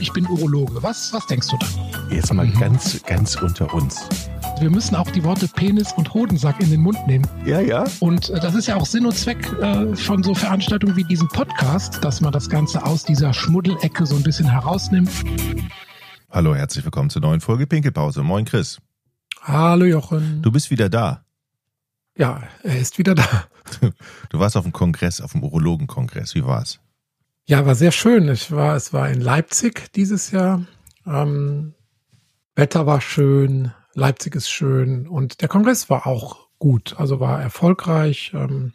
ich bin Urologe. Was, was denkst du da? Jetzt mal ganz, ganz unter uns. Wir müssen auch die Worte Penis und Hodensack in den Mund nehmen. Ja, ja. Und äh, das ist ja auch Sinn und Zweck äh, von so Veranstaltungen wie diesem Podcast, dass man das Ganze aus dieser Schmuddelecke so ein bisschen herausnimmt. Hallo, herzlich willkommen zur neuen Folge Pinkelpause. Moin, Chris. Hallo, Jochen. Du bist wieder da. Ja, er ist wieder da. Du warst auf dem Kongress, auf dem Urologenkongress. Wie war's? Ja, war sehr schön. Ich war, es war in Leipzig dieses Jahr. Ähm, Wetter war schön, Leipzig ist schön und der Kongress war auch gut, also war erfolgreich. Ähm,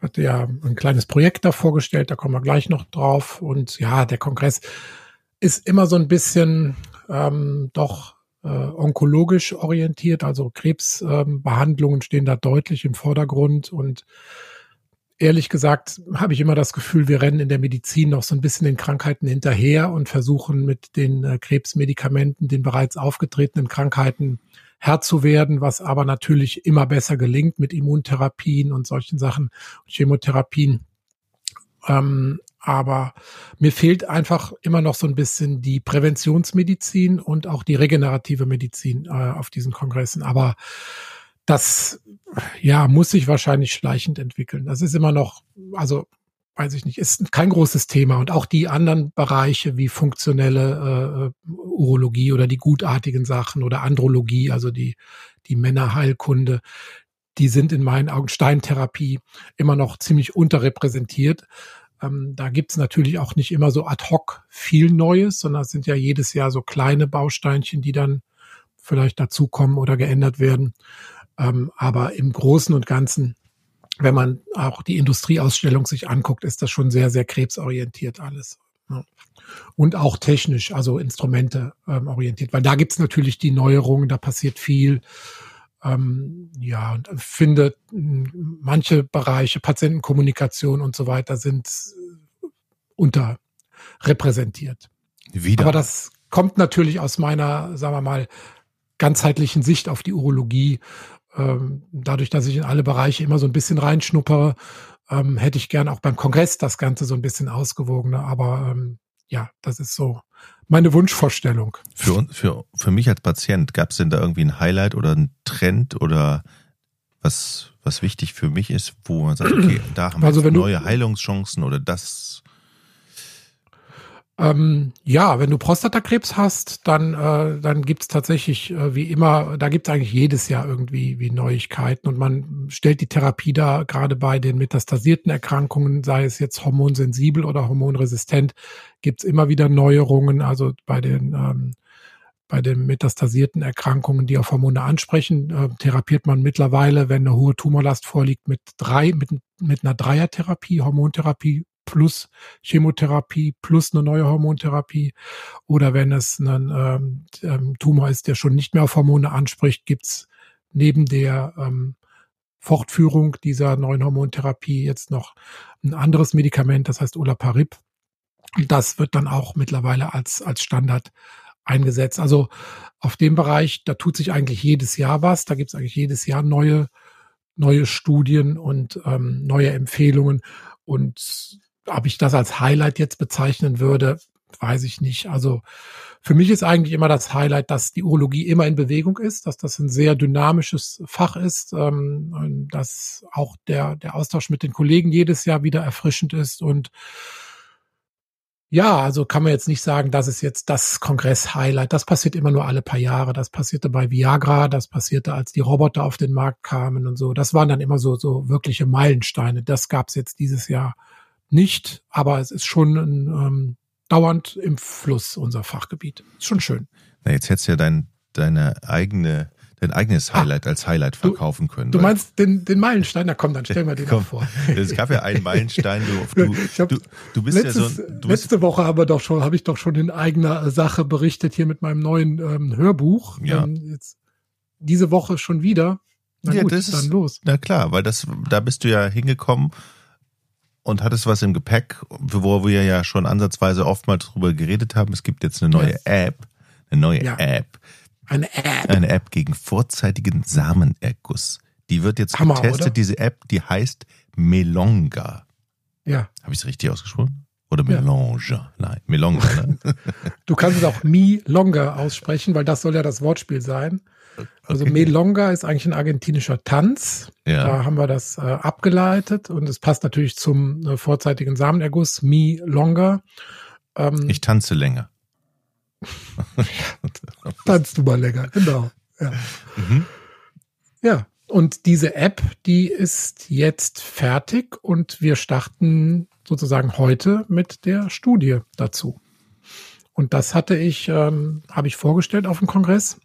hatte ja ein kleines Projekt da vorgestellt, da kommen wir gleich noch drauf. Und ja, der Kongress ist immer so ein bisschen ähm, doch äh, onkologisch orientiert, also Krebsbehandlungen ähm, stehen da deutlich im Vordergrund und ehrlich gesagt habe ich immer das Gefühl, wir rennen in der Medizin noch so ein bisschen den Krankheiten hinterher und versuchen mit den äh, Krebsmedikamenten den bereits aufgetretenen Krankheiten Herr zu werden, was aber natürlich immer besser gelingt mit Immuntherapien und solchen Sachen, Chemotherapien. Ähm, aber mir fehlt einfach immer noch so ein bisschen die Präventionsmedizin und auch die regenerative Medizin äh, auf diesen Kongressen. Aber das ja muss sich wahrscheinlich schleichend entwickeln. Das ist immer noch, also weiß ich nicht, ist kein großes Thema. Und auch die anderen Bereiche wie funktionelle äh, Urologie oder die gutartigen Sachen oder Andrologie, also die, die Männerheilkunde, die sind in meinen Augen Steintherapie immer noch ziemlich unterrepräsentiert. Ähm, da gibt's natürlich auch nicht immer so ad hoc viel Neues, sondern es sind ja jedes Jahr so kleine Bausteinchen, die dann vielleicht dazukommen oder geändert werden. Ähm, aber im Großen und Ganzen, wenn man auch die Industrieausstellung sich anguckt, ist das schon sehr, sehr krebsorientiert alles. Ja. Und auch technisch, also Instrumente ähm, orientiert, weil da gibt's natürlich die Neuerungen, da passiert viel. Ähm, ja, und finde manche Bereiche, Patientenkommunikation und so weiter, sind äh, unterrepräsentiert. Wieder. Aber das kommt natürlich aus meiner, sagen wir mal, ganzheitlichen Sicht auf die Urologie ähm, dadurch, dass ich in alle Bereiche immer so ein bisschen reinschnuppere, ähm, hätte ich gern auch beim Kongress das Ganze so ein bisschen ausgewogener. Aber ähm, ja, das ist so meine Wunschvorstellung. Für, für, für mich als Patient, gab es denn da irgendwie ein Highlight oder ein Trend oder was, was wichtig für mich ist, wo man sagt, okay, da haben wir also neue Heilungschancen oder das ähm, ja, wenn du Prostatakrebs hast, dann, äh, dann gibt's tatsächlich äh, wie immer, da gibt's eigentlich jedes Jahr irgendwie wie Neuigkeiten und man stellt die Therapie da gerade bei den metastasierten Erkrankungen, sei es jetzt hormonsensibel oder hormonresistent, gibt's immer wieder Neuerungen. Also bei den ähm, bei den metastasierten Erkrankungen, die auf Hormone ansprechen, äh, therapiert man mittlerweile, wenn eine hohe Tumorlast vorliegt, mit drei, mit, mit einer Dreiertherapie, Hormontherapie plus Chemotherapie plus eine neue Hormontherapie. Oder wenn es ein ähm, ähm, Tumor ist, der schon nicht mehr auf Hormone anspricht, gibt's neben der ähm, Fortführung dieser neuen Hormontherapie jetzt noch ein anderes Medikament, das heißt Olaparib. Das wird dann auch mittlerweile als, als Standard eingesetzt. Also auf dem Bereich, da tut sich eigentlich jedes Jahr was. Da gibt's eigentlich jedes Jahr neue, neue Studien und ähm, neue Empfehlungen. Und ob ich das als Highlight jetzt bezeichnen würde, weiß ich nicht. Also für mich ist eigentlich immer das Highlight, dass die Urologie immer in Bewegung ist, dass das ein sehr dynamisches Fach ist, ähm, dass auch der, der Austausch mit den Kollegen jedes Jahr wieder erfrischend ist und ja, also kann man jetzt nicht sagen, das ist jetzt das Kongress-Highlight. Das passiert immer nur alle paar Jahre. Das passierte bei Viagra, das passierte, als die Roboter auf den Markt kamen und so. Das waren dann immer so, so wirkliche Meilensteine. Das gab's jetzt dieses Jahr nicht, aber es ist schon ein, ähm, dauernd im Fluss unser Fachgebiet. Ist schon schön. Na, jetzt hättest du ja dein, deine eigene dein eigenes ah, Highlight ah, als Highlight verkaufen können. Du meinst den, den Meilenstein? Na komm, dann stell mal den komm, vor. Es gab ja einen Meilenstein. Du, du, hab, du, du bist letztes, ja so. Du letzte Woche habe doch schon, habe ich doch schon in eigener Sache berichtet hier mit meinem neuen ähm, Hörbuch. Ja. Ähm, jetzt diese Woche schon wieder. Na ja, gut, das dann ist, los. Na klar, weil das, da bist du ja hingekommen und hattest was im Gepäck, wo wir ja schon ansatzweise oftmals drüber geredet haben. Es gibt jetzt eine neue yes. App, eine neue ja. App. Eine App. Eine App gegen vorzeitigen Samenerguss. Die wird jetzt Hammer, getestet, oder? diese App, die heißt Melonga. Ja. Habe ich es richtig ausgesprochen? Oder Melange. Ja. Nein, Melange. Ne? du kannst es auch Mi Longa aussprechen, weil das soll ja das Wortspiel sein. Also okay. Melonga ist eigentlich ein argentinischer Tanz. Ja. Da haben wir das äh, abgeleitet und es passt natürlich zum äh, vorzeitigen Samenerguss. Mi Longa. Ähm, ich tanze länger. Tanzt du mal länger, genau. Ja. Mhm. ja, und diese App, die ist jetzt fertig und wir starten sozusagen heute mit der Studie dazu. Und das hatte ich, ähm, habe ich vorgestellt auf dem Kongress.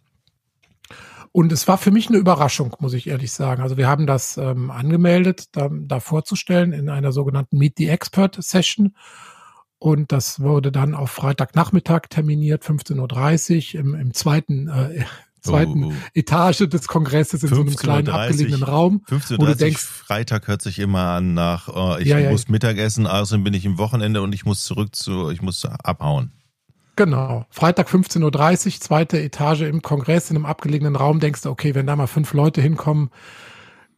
Und es war für mich eine Überraschung, muss ich ehrlich sagen. Also wir haben das ähm, angemeldet, da, da vorzustellen in einer sogenannten Meet the Expert Session. Und das wurde dann auf Freitagnachmittag terminiert, 15.30 Uhr im, im zweiten, äh, zweiten oh, oh. Etage des Kongresses in so einem kleinen 30, abgelegenen Raum. 15.30 Uhr denkst, Freitag hört sich immer an nach, oh, ich ja, muss ja, Mittagessen, außerdem bin ich im Wochenende und ich muss zurück zu, ich muss abhauen. Genau. Freitag 15.30 Uhr, zweite Etage im Kongress in einem abgelegenen Raum, denkst du, okay, wenn da mal fünf Leute hinkommen,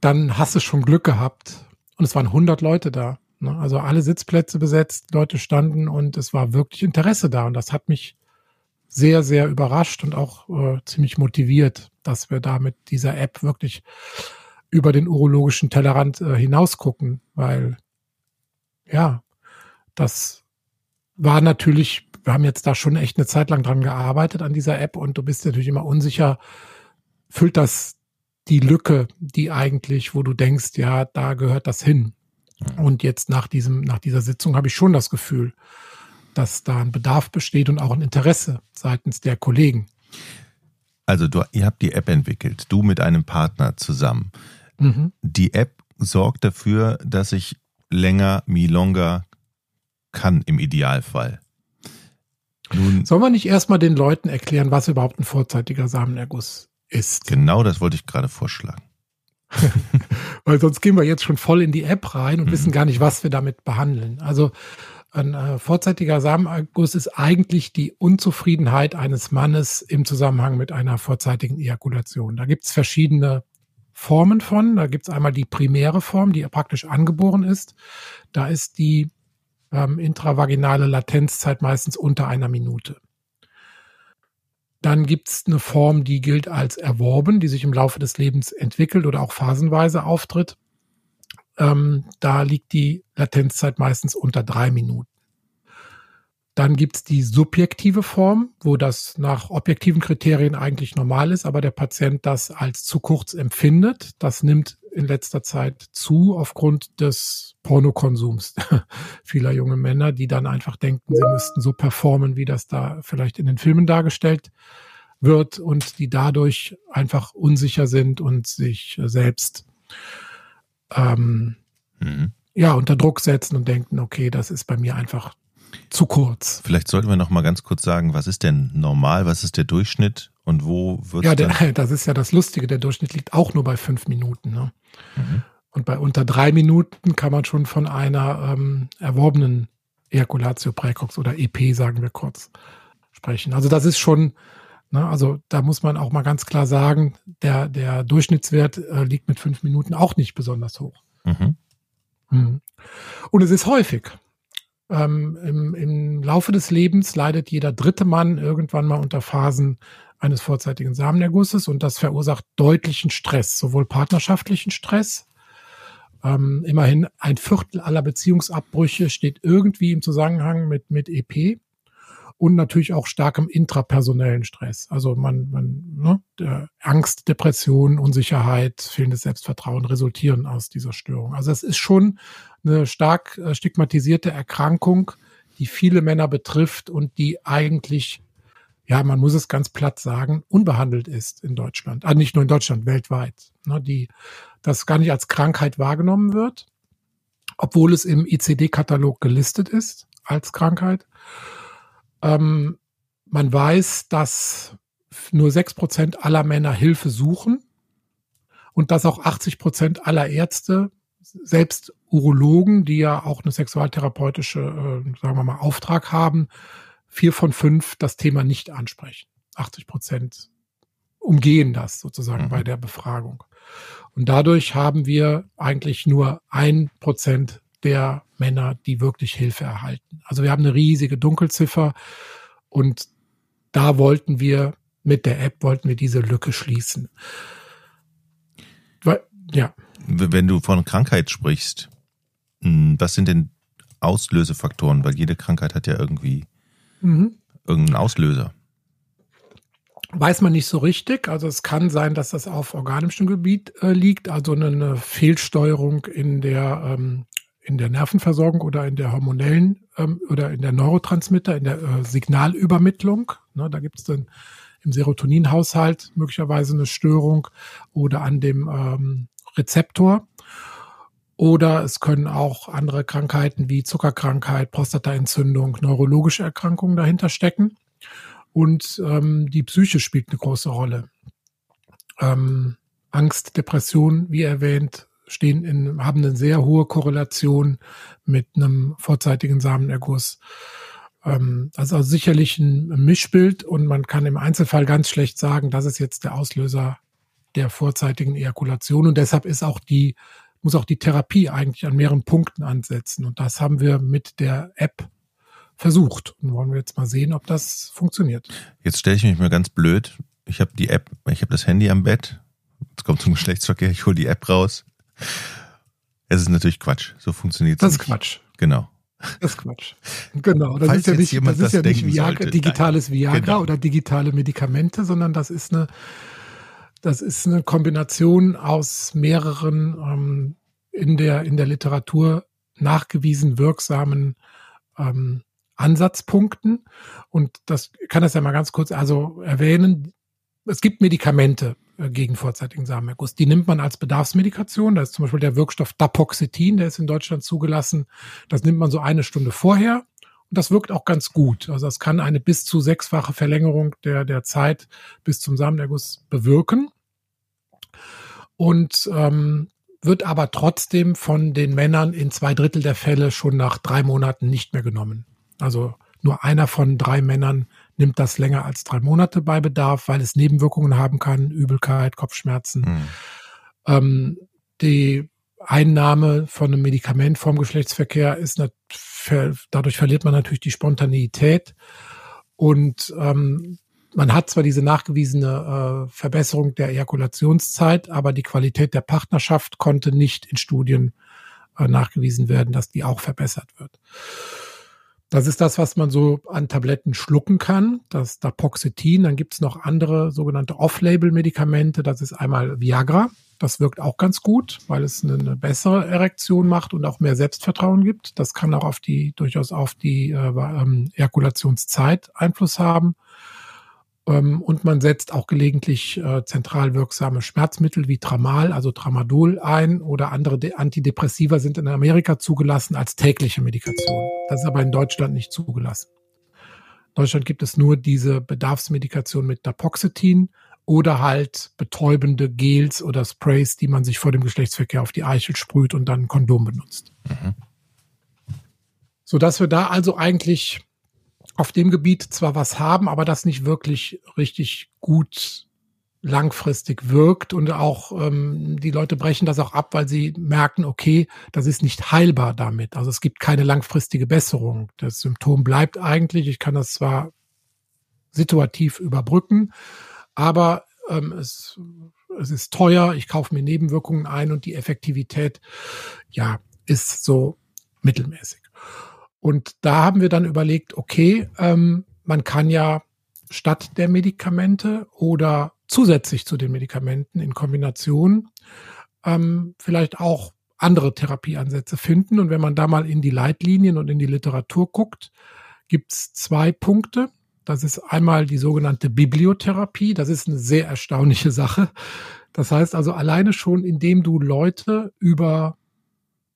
dann hast du schon Glück gehabt. Und es waren 100 Leute da. Ne? Also alle Sitzplätze besetzt, Leute standen und es war wirklich Interesse da. Und das hat mich sehr, sehr überrascht und auch äh, ziemlich motiviert, dass wir da mit dieser App wirklich über den urologischen Tellerrand äh, hinaus gucken, weil ja, das war natürlich, wir haben jetzt da schon echt eine Zeit lang dran gearbeitet an dieser App und du bist natürlich immer unsicher, füllt das die Lücke, die eigentlich, wo du denkst, ja, da gehört das hin. Und jetzt nach diesem, nach dieser Sitzung habe ich schon das Gefühl, dass da ein Bedarf besteht und auch ein Interesse seitens der Kollegen. Also du, ihr habt die App entwickelt, du mit einem Partner zusammen. Mhm. Die App sorgt dafür, dass ich länger, me longer kann im Idealfall. Nun, Sollen wir nicht erstmal den Leuten erklären, was überhaupt ein vorzeitiger Samenerguss ist? Genau das wollte ich gerade vorschlagen. Weil sonst gehen wir jetzt schon voll in die App rein und mhm. wissen gar nicht, was wir damit behandeln. Also ein äh, vorzeitiger Samenerguss ist eigentlich die Unzufriedenheit eines Mannes im Zusammenhang mit einer vorzeitigen Ejakulation. Da gibt es verschiedene Formen von. Da gibt es einmal die primäre Form, die praktisch angeboren ist. Da ist die ähm, intravaginale Latenzzeit meistens unter einer Minute. Dann gibt es eine Form, die gilt als erworben, die sich im Laufe des Lebens entwickelt oder auch phasenweise auftritt. Ähm, da liegt die Latenzzeit meistens unter drei Minuten. Dann gibt's die subjektive Form, wo das nach objektiven Kriterien eigentlich normal ist, aber der Patient das als zu kurz empfindet. Das nimmt in letzter Zeit zu aufgrund des Pornokonsums vieler junge Männer, die dann einfach denken, sie müssten so performen, wie das da vielleicht in den Filmen dargestellt wird und die dadurch einfach unsicher sind und sich selbst ähm, mhm. ja unter Druck setzen und denken, okay, das ist bei mir einfach zu kurz. Vielleicht sollten wir noch mal ganz kurz sagen, was ist denn normal, was ist der Durchschnitt und wo wird Ja, der, das ist ja das Lustige. Der Durchschnitt liegt auch nur bei fünf Minuten. Ne? Mhm. Und bei unter drei Minuten kann man schon von einer ähm, erworbenen Ejaculatio precox oder EP, sagen wir kurz, sprechen. Also das ist schon, ne, also da muss man auch mal ganz klar sagen, der, der Durchschnittswert äh, liegt mit fünf Minuten auch nicht besonders hoch. Mhm. Mhm. Und es ist häufig. Ähm, im, Im Laufe des Lebens leidet jeder dritte Mann irgendwann mal unter Phasen eines vorzeitigen Samenergusses und das verursacht deutlichen Stress, sowohl partnerschaftlichen Stress, ähm, immerhin ein Viertel aller Beziehungsabbrüche steht irgendwie im Zusammenhang mit, mit EP und natürlich auch starkem intrapersonellen Stress. Also man, man, ne, Angst, Depression, Unsicherheit, fehlendes Selbstvertrauen resultieren aus dieser Störung. Also es ist schon eine stark äh, stigmatisierte Erkrankung, die viele Männer betrifft und die eigentlich, ja, man muss es ganz platt sagen, unbehandelt ist in Deutschland. Ah, nicht nur in Deutschland, weltweit. Ne, die, das gar nicht als Krankheit wahrgenommen wird, obwohl es im ICD-Katalog gelistet ist als Krankheit. Ähm, man weiß, dass nur sechs Prozent aller Männer Hilfe suchen und dass auch 80 Prozent aller Ärzte, selbst Urologen, die ja auch eine sexualtherapeutische, äh, sagen wir mal, Auftrag haben, vier von fünf das Thema nicht ansprechen. 80 Prozent umgehen das sozusagen mhm. bei der Befragung. Und dadurch haben wir eigentlich nur ein Prozent der Männer, die wirklich Hilfe erhalten. Also wir haben eine riesige Dunkelziffer und da wollten wir mit der App wollten wir diese Lücke schließen. Weil, ja. Wenn du von Krankheit sprichst, hm, was sind denn Auslösefaktoren? Weil jede Krankheit hat ja irgendwie mhm. irgendeinen Auslöser. Weiß man nicht so richtig. Also es kann sein, dass das auf organischem Gebiet äh, liegt, also eine, eine, Fehlsteuerung in der ähm, in der Nervenversorgung oder in der hormonellen ähm, oder in der Neurotransmitter, in der äh, Signalübermittlung. Ne, da gibt es dann im Serotoninhaushalt möglicherweise eine Störung oder an dem ähm, Rezeptor. Oder es können auch andere Krankheiten wie Zuckerkrankheit, Prostataentzündung, neurologische Erkrankungen dahinter stecken. Und ähm, die Psyche spielt eine große Rolle. Ähm, Angst, Depression, wie erwähnt, stehen in, haben eine sehr hohe Korrelation mit einem vorzeitigen Samenerguss. Ähm, also sicherlich ein Mischbild und man kann im Einzelfall ganz schlecht sagen, das ist jetzt der Auslöser der vorzeitigen Ejakulation und deshalb ist auch die muss auch die Therapie eigentlich an mehreren Punkten ansetzen und das haben wir mit der App versucht. Und wollen wir jetzt mal sehen, ob das funktioniert. Jetzt stelle ich mich mal ganz blöd. Ich habe die App, ich habe das Handy am Bett. Jetzt kommt zum Geschlechtsverkehr, ich hole die App raus. Es ist natürlich Quatsch. So funktioniert es. Das ist Quatsch. Genau. Das ist Quatsch. Genau. Das Falls ist ja nicht, das ist das ja nicht Viagra, digitales nein. Viagra genau. oder digitale Medikamente, sondern das ist eine, das ist eine Kombination aus mehreren ähm, in der, in der Literatur nachgewiesen wirksamen ähm, Ansatzpunkten. Und das kann das ja mal ganz kurz also erwähnen. Es gibt Medikamente äh, gegen vorzeitigen Samenerguss. Die nimmt man als Bedarfsmedikation. Da ist zum Beispiel der Wirkstoff Dapoxetin, der ist in Deutschland zugelassen. Das nimmt man so eine Stunde vorher. Das wirkt auch ganz gut. Also es kann eine bis zu sechsfache Verlängerung der, der Zeit bis zum Samenerguss bewirken. Und ähm, wird aber trotzdem von den Männern in zwei Drittel der Fälle schon nach drei Monaten nicht mehr genommen. Also nur einer von drei Männern nimmt das länger als drei Monate bei Bedarf, weil es Nebenwirkungen haben kann, Übelkeit, Kopfschmerzen. Mhm. Ähm, die Einnahme von einem Medikament vorm Geschlechtsverkehr ist dadurch verliert man natürlich die Spontaneität und ähm, man hat zwar diese nachgewiesene äh, Verbesserung der Ejakulationszeit, aber die Qualität der Partnerschaft konnte nicht in Studien äh, nachgewiesen werden, dass die auch verbessert wird. Das ist das, was man so an Tabletten schlucken kann, das Dapoxetin. Dann gibt es noch andere sogenannte Off-Label-Medikamente. Das ist einmal Viagra. Das wirkt auch ganz gut, weil es eine, eine, bessere Erektion macht und auch mehr Selbstvertrauen gibt. Das kann auch auf die durchaus auf die äh, ähm, Ejakulationszeit Einfluss haben. Ähm, und man setzt auch gelegentlich äh, zentral wirksame Schmerzmittel wie Tramal, also Tramadol ein oder andere Antidepressiva sind in Amerika zugelassen als tägliche Medikation. Das ist aber in Deutschland nicht zugelassen. In Deutschland gibt es nur diese Bedarfsmedikation mit Dapoxetin oder halt betäubende Gels oder Sprays, die man sich vor dem Geschlechtsverkehr auf die Eichel sprüht und dann ein Kondom benutzt. Mhm. Sodass wir da also eigentlich auf dem Gebiet zwar was haben, aber das nicht wirklich richtig gut langfristig wirkt und auch ähm, die Leute brechen das auch ab, weil sie merken, okay, das ist nicht heilbar damit. Also es gibt keine langfristige Besserung. Das Symptom bleibt eigentlich. Ich kann das zwar situativ überbrücken, aber ähm, es, es ist teuer. Ich kaufe mir Nebenwirkungen ein und die Effektivität, ja, ist so mittelmäßig. Und da haben wir dann überlegt, okay, ähm, man kann ja statt der Medikamente oder zusätzlich zu den Medikamenten in Kombination ähm, vielleicht auch andere Therapieansätze finden. Und wenn man da mal in die Leitlinien und in die Literatur guckt, gibt es zwei Punkte. Das ist einmal die sogenannte Bibliotherapie. Das ist eine sehr erstaunliche Sache. Das heißt also alleine schon, indem du Leute über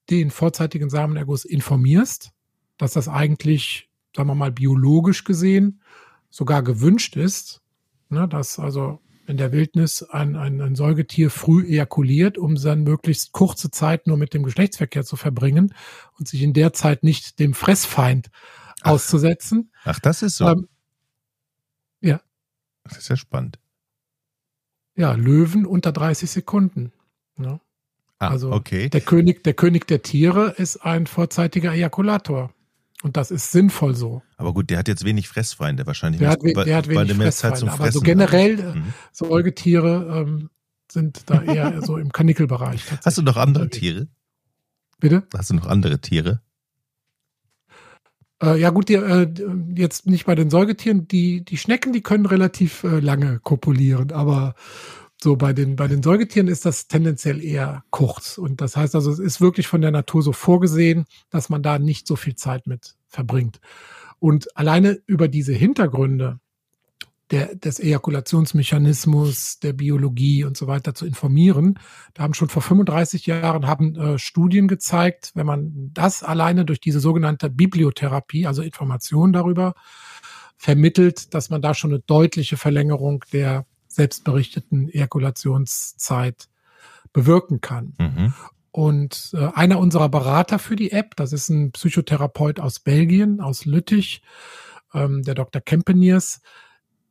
den vorzeitigen Samenerguss informierst, dass das eigentlich, sagen wir mal, biologisch gesehen sogar gewünscht ist, ne, dass also in der Wildnis ein, ein, ein Säugetier früh ejakuliert, um dann möglichst kurze Zeit nur mit dem Geschlechtsverkehr zu verbringen und sich in der Zeit nicht dem Fressfeind ach, auszusetzen. Ach, das ist so. Ähm, ja. Das ist ja spannend. Ja, Löwen unter 30 Sekunden. Ne? Ah, also okay. der König, der König der Tiere ist ein vorzeitiger Ejakulator. Und das ist sinnvoll so. Aber gut, der hat jetzt wenig Fressfeinde wahrscheinlich. Der, hat, der hat wenig Fressfeinde. Aber so generell hat. Äh, mhm. Säugetiere ähm, sind da eher so im Kanickelbereich. Hast du noch andere Tiere? Bitte? Hast du noch andere Tiere? Äh, ja gut, die, äh, jetzt nicht bei den Säugetieren. Die, die Schnecken, die können relativ äh, lange kopulieren, aber so bei den, bei den Säugetieren ist das tendenziell eher kurz. Und das heißt also, es ist wirklich von der Natur so vorgesehen, dass man da nicht so viel Zeit mit verbringt. Und alleine über diese Hintergründe der, des Ejakulationsmechanismus, der Biologie und so weiter zu informieren. Da haben schon vor 35 Jahren haben äh, Studien gezeigt, wenn man das alleine durch diese sogenannte Bibliotherapie, also Informationen darüber, vermittelt, dass man da schon eine deutliche Verlängerung der selbstberichteten Ejakulationszeit bewirken kann. Mhm. Und äh, einer unserer Berater für die App, das ist ein Psychotherapeut aus Belgien, aus Lüttich, ähm, der Dr. Kempeniers,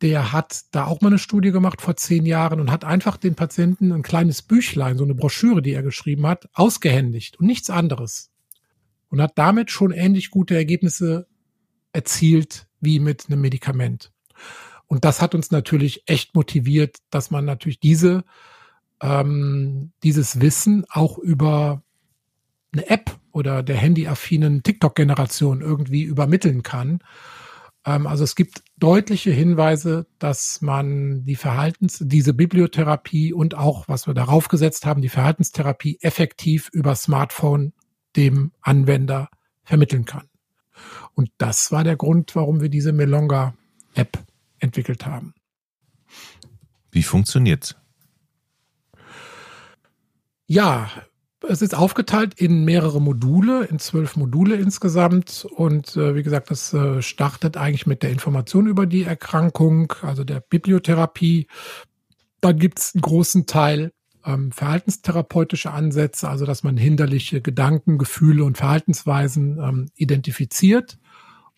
der hat da auch mal eine Studie gemacht vor zehn Jahren und hat einfach den Patienten ein kleines Büchlein, so eine Broschüre, die er geschrieben hat, ausgehändigt und nichts anderes. Und hat damit schon ähnlich gute Ergebnisse erzielt wie mit einem Medikament. Und das hat uns natürlich echt motiviert, dass man natürlich diese, ähm, dieses Wissen auch über eine App oder der handyaffinen TikTok-Generation irgendwie übermitteln kann. Ähm, also es gibt deutliche Hinweise, dass man die Verhaltens, diese Bibliotherapie und auch, was wir darauf gesetzt haben, die Verhaltenstherapie effektiv über Smartphone dem Anwender vermitteln kann. Und das war der Grund, warum wir diese Melonga-App entwickelt haben. Wie funktioniert's? Ja, es ist aufgeteilt in mehrere Module, in zwölf Module insgesamt. Und äh, wie gesagt, das äh, startet eigentlich mit der Information über die Erkrankung, also der Bibliotherapie. Dann gibt es einen großen Teil ähm, verhaltenstherapeutische Ansätze, also dass man hinderliche Gedanken, Gefühle und Verhaltensweisen ähm, identifiziert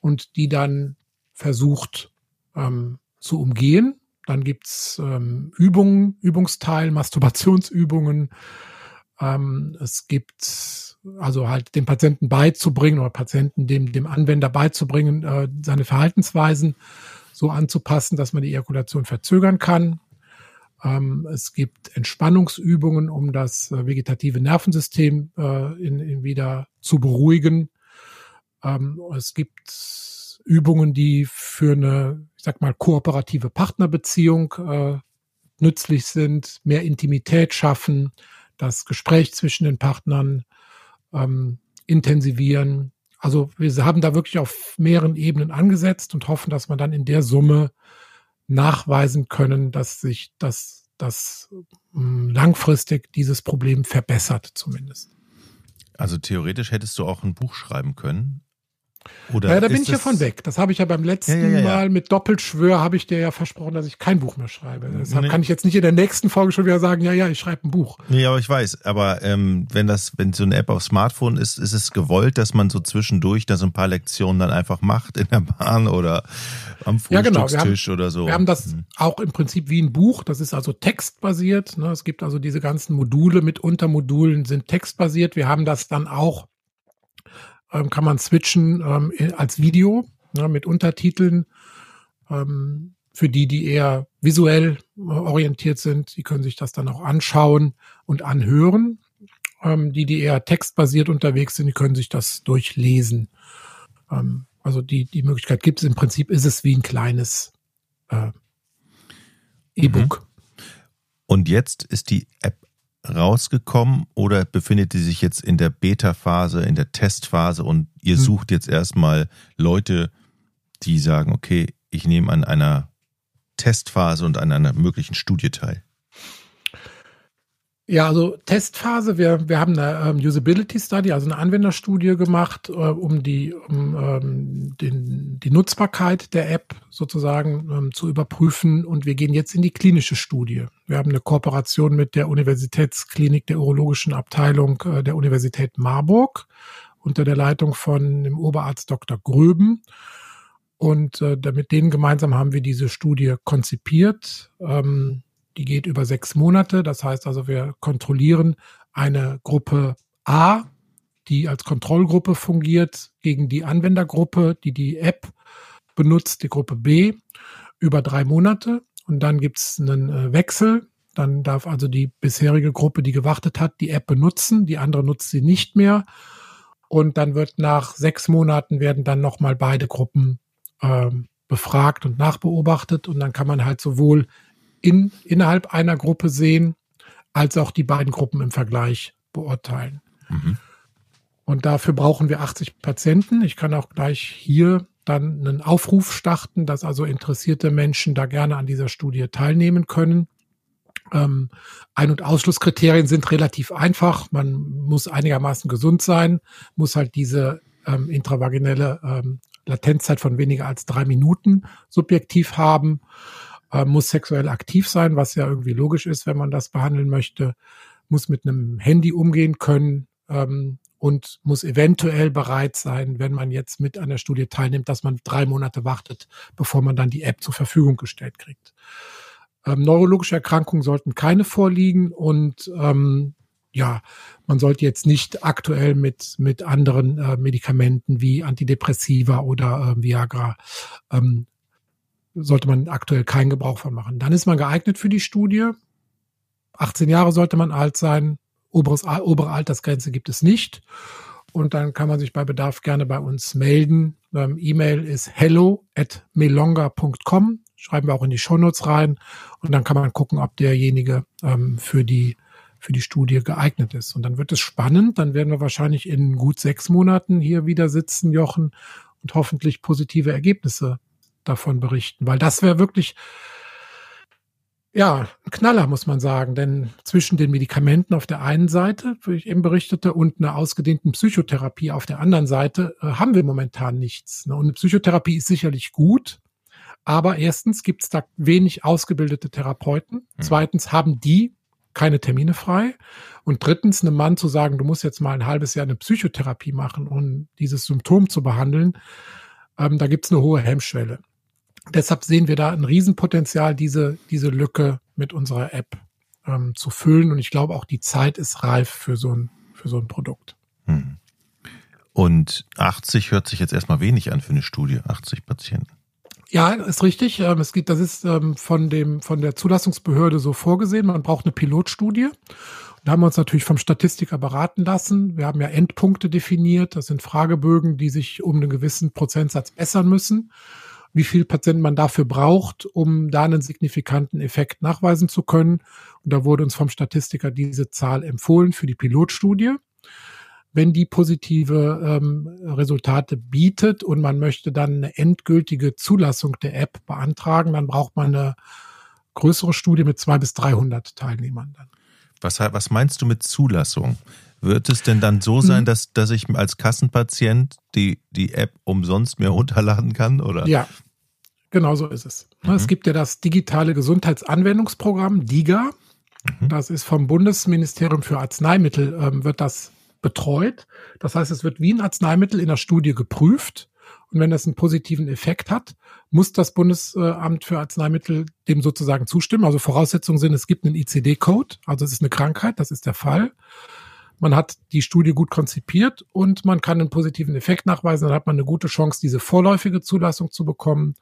und die dann versucht ähm, zu umgehen. Dann gibt's ähm, Übungen, Übungsteil, Masturbationsübungen, ähm, es gibt also halt dem Patienten beizubringen oder Patienten dem, dem Anwender beizubringen, äh, seine Verhaltensweisen so anzupassen, dass man die Ejakulation verzögern kann. Ähm, es gibt Entspannungsübungen, um das äh, vegetative Nervensystem äh, in, in wieder zu beruhigen. Ähm, es gibt Übungen, die für eine, sag mal, kooperative Partnerbeziehung äh, nützlich sind, mehr Intimität schaffen, das Gespräch zwischen den Partnern ähm, intensivieren. Also wir haben da wirklich auf mehreren Ebenen angesetzt und hoffen, dass man dann in der Summe nachweisen können, dass sich das, das ähm, langfristig dieses Problem verbessert zumindest. Also theoretisch hättest du auch ein Buch schreiben können, oder ja, da bin ich ja von weg. Das habe ich ja beim letzten ja, ja, Mal mit Doppelschwör habe ich dir ja versprochen, dass ich kein Buch mehr schreibe. Deshalb nee. kann ich jetzt nicht in der nächsten Folge schon wieder sagen, ja, ja, ich schreibe ein Buch. Nee, aber ich weiß. Aber ähm, wenn das, wenn so eine App auf Smartphone ist, ist es gewollt, dass man so zwischendurch da so ein paar Lektionen dann einfach macht in der Bahn oder am Frühstückstisch genau. oder so. Wir haben das mhm. auch im Prinzip wie ein Buch. Das ist also textbasiert. Ne? Es gibt also diese ganzen Module mit Untermodulen sind textbasiert. Wir haben das dann auch ähm, kann man switchen ähm, als Video ja, mit Untertiteln. Ähm, für die, die eher visuell äh, orientiert sind, die können sich das dann auch anschauen und anhören. Ähm, die, die eher textbasiert unterwegs sind, die können sich das durchlesen. Ähm, also die, die Möglichkeit gibt es. Im Prinzip ist es wie ein kleines äh, E-Book. Mhm. Und jetzt ist die App rausgekommen oder befindet die sich jetzt in der Beta-Phase, in der Testphase und ihr hm. sucht jetzt erstmal Leute, die sagen, okay, ich nehme an einer Testphase und an einer möglichen Studie teil? Ja, also Testphase, wir, wir haben eine ähm, Usability Study, also eine Anwenderstudie gemacht, äh, um die, um ähm, den, die Nutzbarkeit der App sozusagen ähm, zu überprüfen. Und wir gehen jetzt in die klinische Studie. Wir haben eine Kooperation mit der Universitätsklinik der Urologischen Abteilung äh, der Universität Marburg unter der Leitung von dem Oberarzt Dr. Gröben. Und äh, mit denen gemeinsam haben wir diese Studie konzipiert. Ähm, die geht über sechs Monate. Das heißt also, wir kontrollieren eine Gruppe A, die als Kontrollgruppe fungiert, gegen die Anwendergruppe, die die App benutzt, die Gruppe B, über drei Monate. Und dann gibt es einen äh, Wechsel. Dann darf also die bisherige Gruppe, die gewartet hat, die App benutzen. Die andere nutzt sie nicht mehr. Und dann wird nach sechs Monaten werden dann nochmal beide Gruppen ähm, befragt und nachbeobachtet. Und dann kann man halt sowohl in, innerhalb einer Gruppe sehen, als auch die beiden Gruppen im Vergleich beurteilen. Mhm. Und dafür brauchen wir 80 Patienten. Ich kann auch gleich hier dann einen Aufruf starten, dass also interessierte Menschen da gerne an dieser Studie teilnehmen können. Ähm, Ein- und Ausschlusskriterien sind relativ einfach. Man muss einigermaßen gesund sein, muss halt diese ähm, intravaginelle ähm, Latenzzeit von weniger als drei Minuten subjektiv haben, äh, muss sexuell aktiv sein, was ja irgendwie logisch ist, wenn man das behandeln möchte, muss mit einem Handy umgehen können ähm, und muss eventuell bereit sein, wenn man jetzt mit an der Studie teilnimmt, dass man drei Monate wartet, bevor man dann die App zur Verfügung gestellt kriegt. Ähm, neurologische Erkrankungen sollten keine vorliegen und ähm, ja, man sollte jetzt nicht aktuell mit, mit anderen äh, Medikamenten wie Antidepressiva oder äh, Viagra, ähm, sollte man aktuell keinen Gebrauch von machen. Dann ist man geeignet für die Studie. 18 Jahre sollte man alt sein. Oberes, obere Altersgrenze gibt es nicht. Und dann kann man sich bei Bedarf gerne bei uns melden. Ähm, E-Mail ist hello at melonga.com schreiben wir auch in die Shownotes rein und dann kann man gucken, ob derjenige ähm, für die für die Studie geeignet ist. Und dann wird es spannend. Dann werden wir wahrscheinlich in gut sechs Monaten hier wieder sitzen, Jochen, und hoffentlich positive Ergebnisse davon berichten. Weil das wäre wirklich, ja, ein Knaller, muss man sagen. Denn zwischen den Medikamenten auf der einen Seite, wie ich eben berichtete, und einer ausgedehnten Psychotherapie auf der anderen Seite äh, haben wir momentan nichts. Ne? Und eine Psychotherapie ist sicherlich gut, aber erstens gibt es da wenig ausgebildete Therapeuten. Mhm. Zweitens haben die keine Termine frei. Und drittens, einem Mann zu sagen, du musst jetzt mal ein halbes Jahr eine Psychotherapie machen, um dieses Symptom zu behandeln, ähm, da gibt es eine hohe Hemmschwelle. Deshalb sehen wir da ein Riesenpotenzial, diese, diese Lücke mit unserer App ähm, zu füllen. Und ich glaube auch, die Zeit ist reif für so ein, für so ein Produkt. Hm. Und 80 hört sich jetzt erstmal wenig an für eine Studie, 80 Patienten. Ja, ist richtig. Ähm, es gibt, das ist ähm, von dem, von der Zulassungsbehörde so vorgesehen. Man braucht eine Pilotstudie. Da haben wir uns natürlich vom Statistiker beraten lassen. Wir haben ja Endpunkte definiert. Das sind Fragebögen, die sich um einen gewissen Prozentsatz bessern müssen. Wie viel Patienten man dafür braucht, um da einen signifikanten Effekt nachweisen zu können. Und da wurde uns vom Statistiker diese Zahl empfohlen für die Pilotstudie wenn die positive ähm, Resultate bietet und man möchte dann eine endgültige Zulassung der App beantragen, dann braucht man eine größere Studie mit zwei bis 300 Teilnehmern dann. Was, was meinst du mit Zulassung? Wird es denn dann so sein, hm. dass, dass ich als Kassenpatient die, die App umsonst mir runterladen kann? Oder? Ja, genau so ist es. Mhm. Es gibt ja das digitale Gesundheitsanwendungsprogramm DIGA. Mhm. Das ist vom Bundesministerium für Arzneimittel, ähm, wird das betreut. Das heißt, es wird wie ein Arzneimittel in der Studie geprüft. Und wenn das einen positiven Effekt hat, muss das Bundesamt für Arzneimittel dem sozusagen zustimmen. Also Voraussetzungen sind, es gibt einen ICD-Code, also es ist eine Krankheit, das ist der Fall. Man hat die Studie gut konzipiert und man kann einen positiven Effekt nachweisen. Dann hat man eine gute Chance, diese vorläufige Zulassung zu bekommen.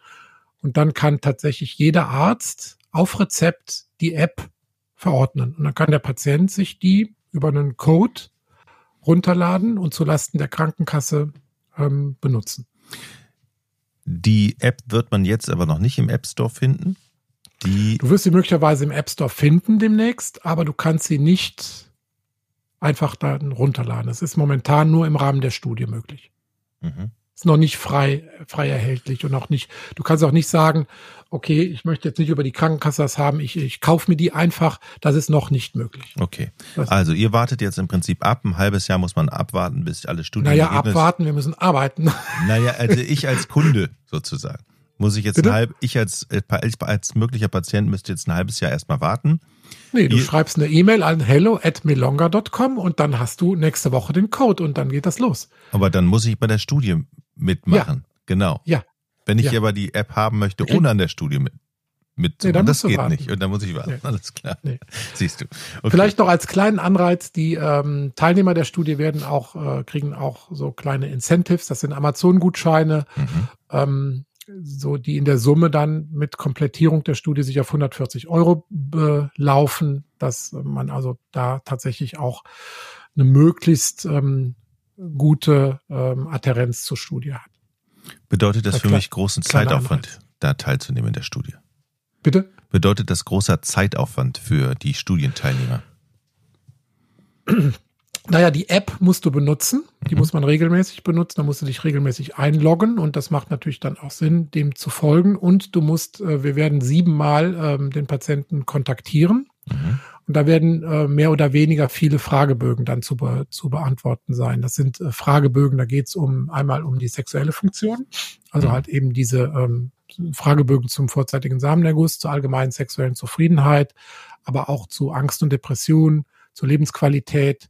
Und dann kann tatsächlich jeder Arzt auf Rezept die App verordnen. Und dann kann der Patient sich die über einen Code runterladen und zulasten der Krankenkasse ähm, benutzen. Die App wird man jetzt aber noch nicht im App Store finden. Die du wirst sie möglicherweise im App Store finden demnächst, aber du kannst sie nicht einfach da runterladen. Es ist momentan nur im Rahmen der Studie möglich. Mhm ist noch nicht frei, frei erhältlich und auch nicht, du kannst auch nicht sagen, okay, ich möchte jetzt nicht über die Krankenkasse das haben, ich, ich kaufe mir die einfach, das ist noch nicht möglich. Okay. Das also ihr wartet jetzt im Prinzip ab, ein halbes Jahr muss man abwarten, bis alle Studien. Naja, abwarten, wir müssen arbeiten. Naja, also ich als Kunde sozusagen. Muss ich jetzt Bitte? ein halb, ich als, als möglicher Patient müsste jetzt ein halbes Jahr erstmal warten. Nee, du Ihr, schreibst eine E-Mail an hello at melonga.com und dann hast du nächste Woche den Code und dann geht das los. Aber dann muss ich bei der Studie mitmachen. Ja. Genau. Ja. Wenn ich ja. aber die App haben möchte, ohne an der Studie mit. mit nee, das geht warten. nicht. Und da muss ich warten. Nee. Alles klar. Nee. Siehst du. Okay. Vielleicht noch als kleinen Anreiz, die ähm, Teilnehmer der Studie werden auch, äh, kriegen auch so kleine Incentives, das sind Amazon-Gutscheine, mhm. ähm, so die in der Summe dann mit Komplettierung der Studie sich auf 140 Euro belaufen, dass man also da tatsächlich auch eine möglichst ähm, gute ähm, Adherenz zur Studie hat. Bedeutet das für mich großen Zeitaufwand, da teilzunehmen in der Studie? Bitte? Bedeutet das großer Zeitaufwand für die Studienteilnehmer? Naja, die App musst du benutzen. Die mhm. muss man regelmäßig benutzen. Da musst du dich regelmäßig einloggen und das macht natürlich dann auch Sinn, dem zu folgen. Und du musst, äh, wir werden siebenmal ähm, den Patienten kontaktieren. Mhm. Und da werden äh, mehr oder weniger viele Fragebögen dann zu, be zu beantworten sein. Das sind äh, Fragebögen, da geht es um einmal um die sexuelle Funktion, also mhm. halt eben diese ähm, Fragebögen zum vorzeitigen Samenerguss, zur allgemeinen sexuellen Zufriedenheit, aber auch zu Angst und Depression, zur Lebensqualität,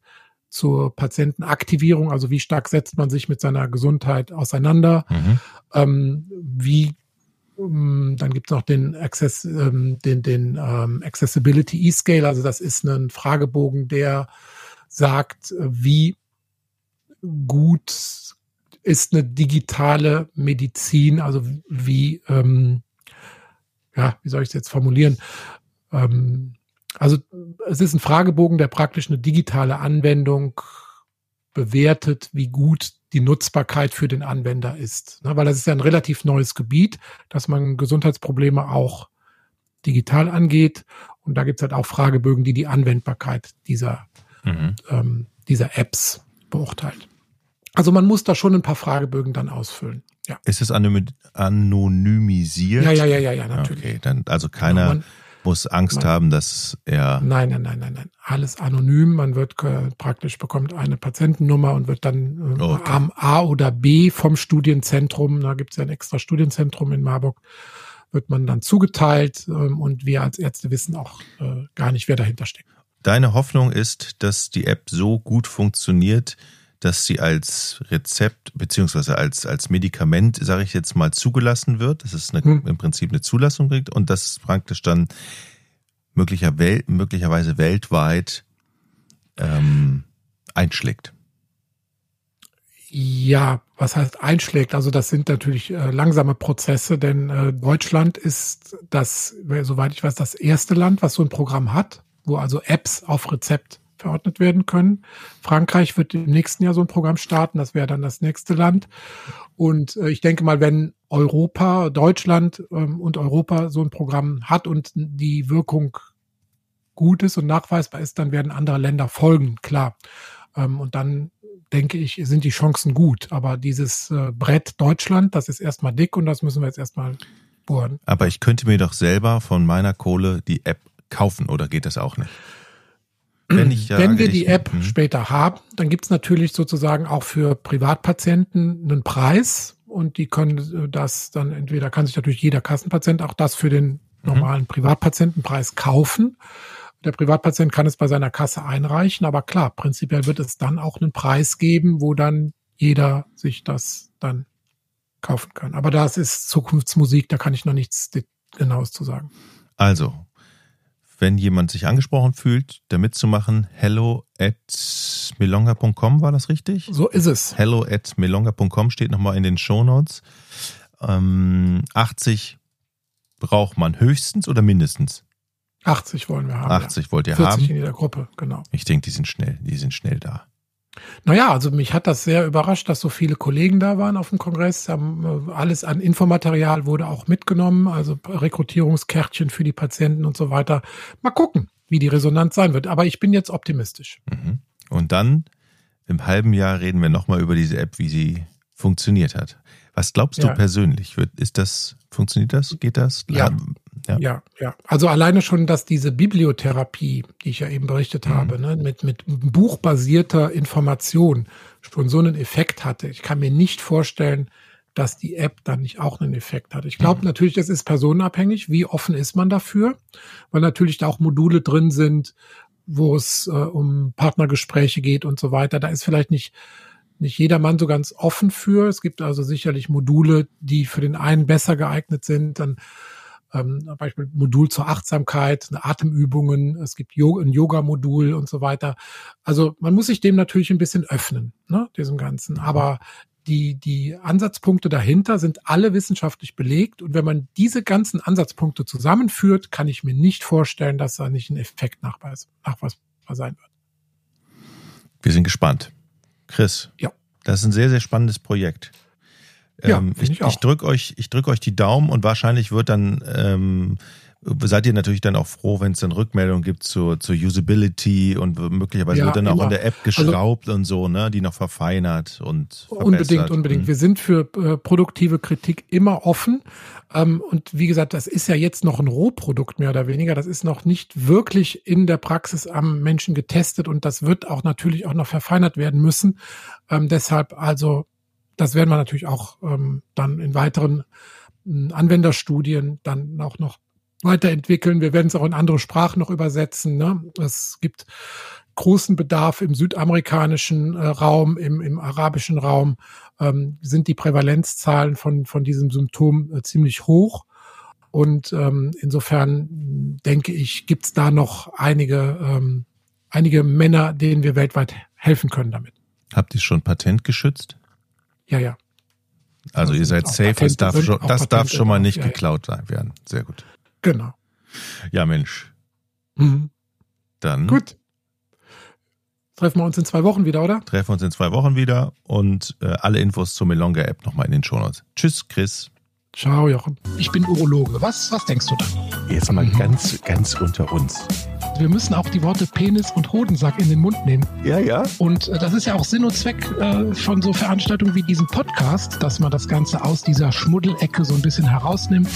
zur Patientenaktivierung, also wie stark setzt man sich mit seiner Gesundheit auseinander, mhm. ähm, wie ähm, dann gibt es noch den, Access, ähm, den, den ähm, Accessibility E-Scale, also das ist ein Fragebogen, der sagt, wie gut ist eine digitale Medizin, also wie, ja, wie soll ich es jetzt formulieren? Also es ist ein Fragebogen, der praktisch eine digitale Anwendung bewertet, wie gut die Nutzbarkeit für den Anwender ist. Ne, weil das ist ja ein relativ neues Gebiet, dass man Gesundheitsprobleme auch digital angeht. Und da gibt es halt auch Fragebögen, die die Anwendbarkeit dieser, mhm. ähm, dieser Apps beurteilt. Also man muss da schon ein paar Fragebögen dann ausfüllen. Ja. Ist es anonymisiert? Ja, ja, ja, ja, ja natürlich. Okay, dann also keiner ja, man, muss Angst man, haben, dass er. Nein, nein, nein, nein, nein. Alles anonym. Man wird äh, praktisch bekommt eine Patientennummer und wird dann äh, okay. am A oder B vom Studienzentrum, da gibt es ja ein extra Studienzentrum in Marburg, wird man dann zugeteilt ähm, und wir als Ärzte wissen auch äh, gar nicht, wer dahinter steckt. Deine Hoffnung ist, dass die App so gut funktioniert, dass sie als Rezept beziehungsweise als, als Medikament, sage ich jetzt mal, zugelassen wird, dass es eine, hm. im Prinzip eine Zulassung kriegt und dass praktisch dann möglicher Wel möglicherweise weltweit ähm, einschlägt. Ja, was heißt einschlägt? Also das sind natürlich äh, langsame Prozesse, denn äh, Deutschland ist das, soweit ich weiß, das erste Land, was so ein Programm hat, wo also Apps auf Rezept verordnet werden können. Frankreich wird im nächsten Jahr so ein Programm starten, das wäre dann das nächste Land. Und äh, ich denke mal, wenn Europa, Deutschland ähm, und Europa so ein Programm hat und die Wirkung gut ist und nachweisbar ist, dann werden andere Länder folgen, klar. Ähm, und dann denke ich, sind die Chancen gut. Aber dieses äh, Brett Deutschland, das ist erstmal dick und das müssen wir jetzt erstmal bohren. Aber ich könnte mir doch selber von meiner Kohle die App kaufen, oder geht das auch nicht? Wenn, ich, ja, Wenn wir die App mh. später haben, dann gibt es natürlich sozusagen auch für Privatpatienten einen Preis und die können das dann entweder kann sich natürlich jeder Kassenpatient auch das für den mhm. normalen mhm. Privatpatientenpreis kaufen. Der Privatpatient kann es bei seiner Kasse einreichen, aber klar, prinzipiell wird es dann auch einen Preis geben, wo dann jeder sich das dann kaufen kann. Aber das ist Zukunftsmusik, da kann ich noch nichts Genaues zu sagen. Also, wenn jemand sich angesprochen fühlt, da mitzumachen, hello at melonga.com, war das richtig? So ist es. Hello at melonga.com steht nochmal in den Shownotes. Ähm, 80 braucht man höchstens oder mindestens? 80 wollen wir haben. 80 ja. wollt ihr 40 haben? 40 in jeder Gruppe, genau. Ich denke, die sind schnell, die sind schnell da. Naja, also mich hat das sehr überrascht, dass so viele Kollegen da waren auf dem Kongress. Äh, alles an Infomaterial wurde auch mitgenommen, also Rekrutierungskärtchen für die Patienten und so weiter. Mal gucken, wie die Resonanz sein wird. Aber ich bin jetzt optimistisch. Mhm. Und dann im halben Jahr reden wir nochmal über diese App, wie sie funktioniert hat. Was glaubst du ja. persönlich? Ist das, funktioniert das? Geht das? Ja. Ja. ja, ja. Also alleine schon, dass diese Bibliotherapie, die ich ja eben berichtet mhm. habe, ne, mit, mit buchbasierter Information schon so einen Effekt hatte. Ich kann mir nicht vorstellen, dass die App dann nicht auch einen Effekt hat. Ich glaube mhm. natürlich, das ist personenabhängig. Wie offen ist man dafür? Weil natürlich da auch Module drin sind, wo es äh, um Partnergespräche geht und so weiter. Da ist vielleicht nicht nicht jedermann so ganz offen für. Es gibt also sicherlich Module, die für den einen besser geeignet sind. Dann ähm, Beispiel Modul zur Achtsamkeit, Atemübungen, es gibt ein Yoga-Modul und so weiter. Also man muss sich dem natürlich ein bisschen öffnen, ne, diesem Ganzen. Aber die, die Ansatzpunkte dahinter sind alle wissenschaftlich belegt. Und wenn man diese ganzen Ansatzpunkte zusammenführt, kann ich mir nicht vorstellen, dass da nicht ein Effekt nachweis, nachweisbar sein wird. Wir sind gespannt. Chris. Ja. Das ist ein sehr, sehr spannendes Projekt. Ja, ähm, ich, ich, ich drücke euch, ich drück euch die Daumen und wahrscheinlich wird dann ähm, seid ihr natürlich dann auch froh, wenn es dann Rückmeldungen gibt zur, zur Usability und möglicherweise ja, wird dann immer. auch in der App also geschraubt also, und so, ne, die noch verfeinert und verbessert. Unbedingt, unbedingt. Mhm. Wir sind für äh, produktive Kritik immer offen. Ähm, und wie gesagt, das ist ja jetzt noch ein Rohprodukt mehr oder weniger. Das ist noch nicht wirklich in der Praxis am Menschen getestet und das wird auch natürlich auch noch verfeinert werden müssen. Ähm, deshalb also, das werden wir natürlich auch ähm, dann in weiteren Anwenderstudien dann auch noch weiterentwickeln. Wir werden es auch in andere Sprachen noch übersetzen. Ne? Es gibt großen Bedarf im südamerikanischen äh, Raum, im, im arabischen Raum ähm, sind die Prävalenzzahlen von, von diesem Symptom äh, ziemlich hoch. Und ähm, insofern denke ich, gibt es da noch einige, ähm, einige Männer, denen wir weltweit helfen können damit. Habt ihr schon Patent geschützt? Ja, ja. Also, also ihr seid safe, Patente das darf, schon, das darf schon mal nicht ja, geklaut ja. werden. Sehr gut. Genau. Ja, Mensch. Mhm. Dann. Gut. Treffen wir uns in zwei Wochen wieder, oder? Treffen wir uns in zwei Wochen wieder und äh, alle Infos zur Melonga App nochmal in den Shownotes. Tschüss, Chris. Ciao, Jochen. Ich bin Urologe. Was, was denkst du da? Jetzt mal mhm. ganz, ganz unter uns. Wir müssen auch die Worte Penis und Hodensack in den Mund nehmen. Ja, ja. Und äh, das ist ja auch Sinn und Zweck äh, von so Veranstaltungen wie diesem Podcast, dass man das Ganze aus dieser Schmuddelecke so ein bisschen herausnimmt.